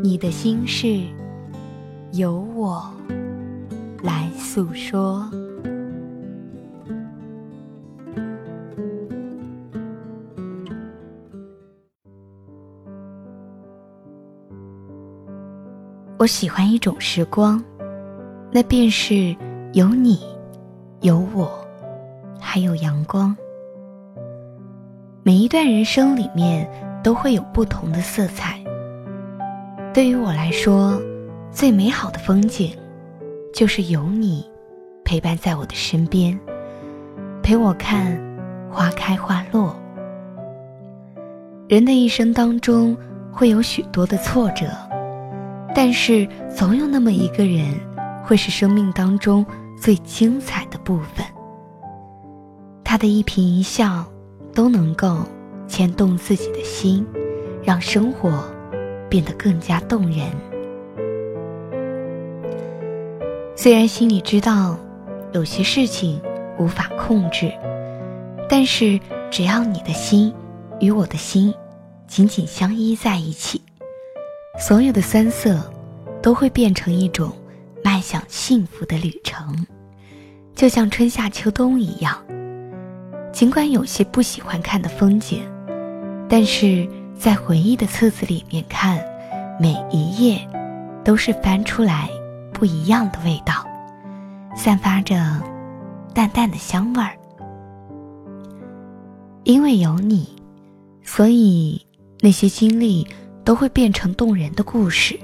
你的心事，由我来诉说。我喜欢一种时光，那便是有你，有我，还有阳光。每一段人生里面都会有不同的色彩。对于我来说，最美好的风景，就是有你陪伴在我的身边，陪我看花开花落。人的一生当中会有许多的挫折，但是总有那么一个人，会是生命当中最精彩的部分。他的一颦一笑，都能够牵动自己的心，让生活。变得更加动人。虽然心里知道有些事情无法控制，但是只要你的心与我的心紧紧相依在一起，所有的酸涩都会变成一种迈向幸福的旅程，就像春夏秋冬一样。尽管有些不喜欢看的风景，但是。在回忆的册子里面看，每一页都是翻出来不一样的味道，散发着淡淡的香味儿。因为有你，所以那些经历都会变成动人的故事。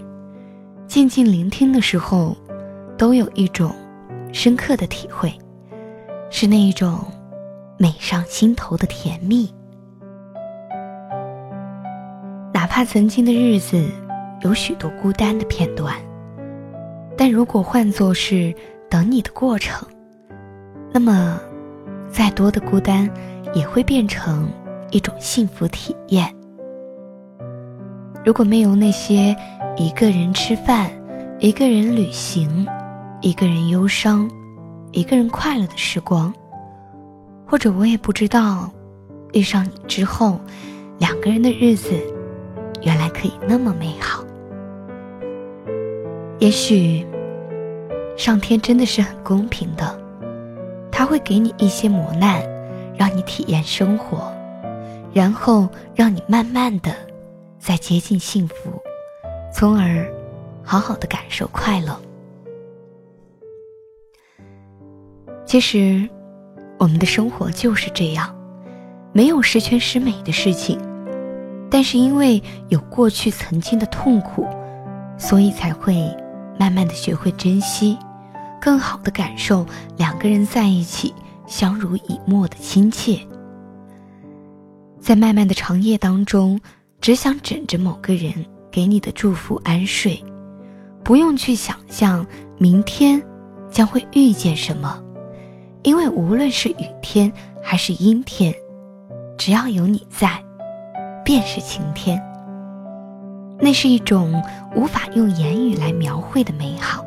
静静聆听的时候，都有一种深刻的体会，是那一种美上心头的甜蜜。怕曾经的日子有许多孤单的片段，但如果换作是等你的过程，那么再多的孤单也会变成一种幸福体验。如果没有那些一个人吃饭、一个人旅行、一个人忧伤、一个人快乐的时光，或者我也不知道，遇上你之后，两个人的日子。原来可以那么美好。也许，上天真的是很公平的，他会给你一些磨难，让你体验生活，然后让你慢慢的再接近幸福，从而好好的感受快乐。其实，我们的生活就是这样，没有十全十美的事情。但是因为有过去曾经的痛苦，所以才会慢慢的学会珍惜，更好的感受两个人在一起相濡以沫的亲切。在漫漫的长夜当中，只想枕着某个人给你的祝福安睡，不用去想象明天将会遇见什么，因为无论是雨天还是阴天，只要有你在。便是晴天。那是一种无法用言语来描绘的美好，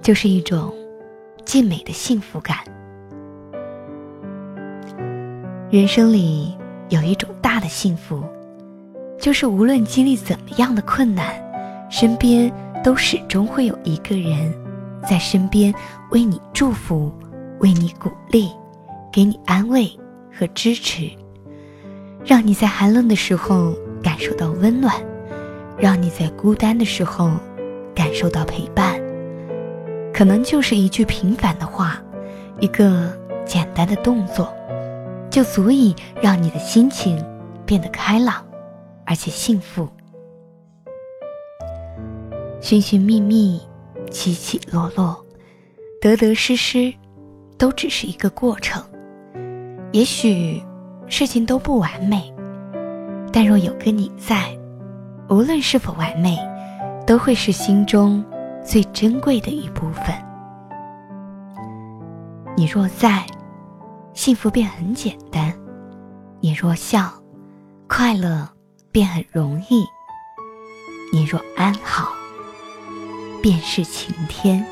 就是一种尽美的幸福感。人生里有一种大的幸福，就是无论经历怎么样的困难，身边都始终会有一个人在身边为你祝福，为你鼓励，给你安慰和支持。让你在寒冷的时候感受到温暖，让你在孤单的时候感受到陪伴。可能就是一句平凡的话，一个简单的动作，就足以让你的心情变得开朗，而且幸福。寻寻觅觅，起起落落，得得失失，都只是一个过程。也许。事情都不完美，但若有个你在，无论是否完美，都会是心中最珍贵的一部分。你若在，幸福便很简单；你若笑，快乐便很容易；你若安好，便是晴天。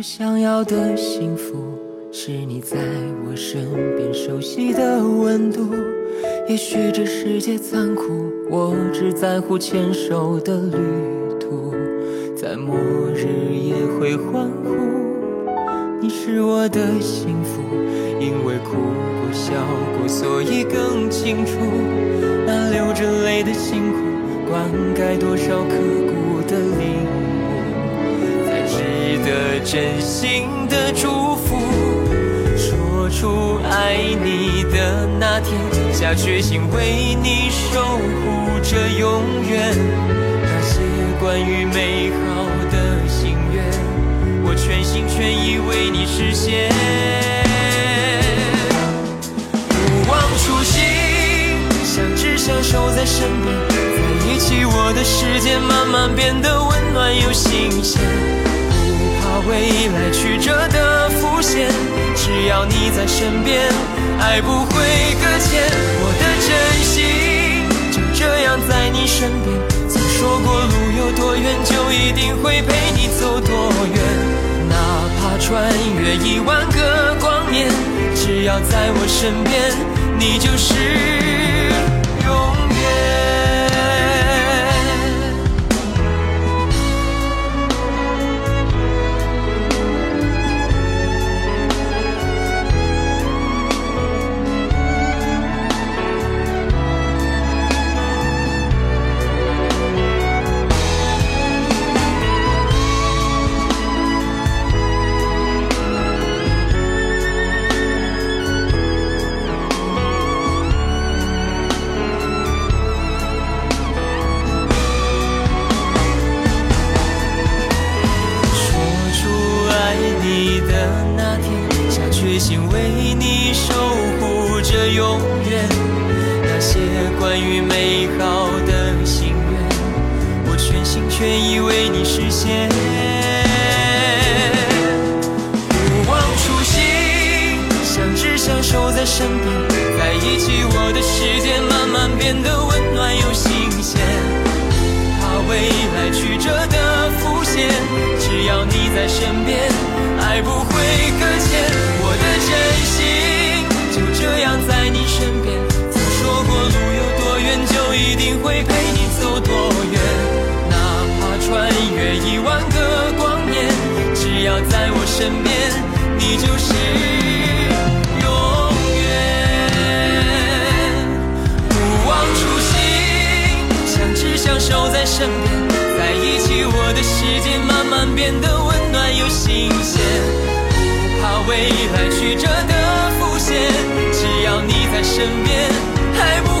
我想要的幸福，是你在我身边熟悉的温度。也许这世界残酷，我只在乎牵手的旅途，在末日也会欢呼。你是我的幸福，因为哭过笑过，所以更清楚那流着泪的辛苦，灌溉多少刻骨的领个。真心的祝福，说出爱你的那天，下决心为你守护着永远。那些关于美好的心愿，我全心全意为你实现。不忘初心，相知相守在身边，在一起，我的世界慢慢变得未来曲折的浮现，只要你在身边，爱不会搁浅。我的真心就这样在你身边。曾说过路有多远，就一定会陪你走多远。哪怕穿越一万个光年，只要在我身边，你就是。不忘初心，相知相守在身边在一起，我的世界慢慢变得温暖又新鲜。怕未来曲折的浮现，只要你在身边，在我身边，你就是永远。不忘初心，相知相。守在身边，在一起，我的世界慢慢变得温暖又新鲜。不怕未来曲折的浮现，只要你在身边，还不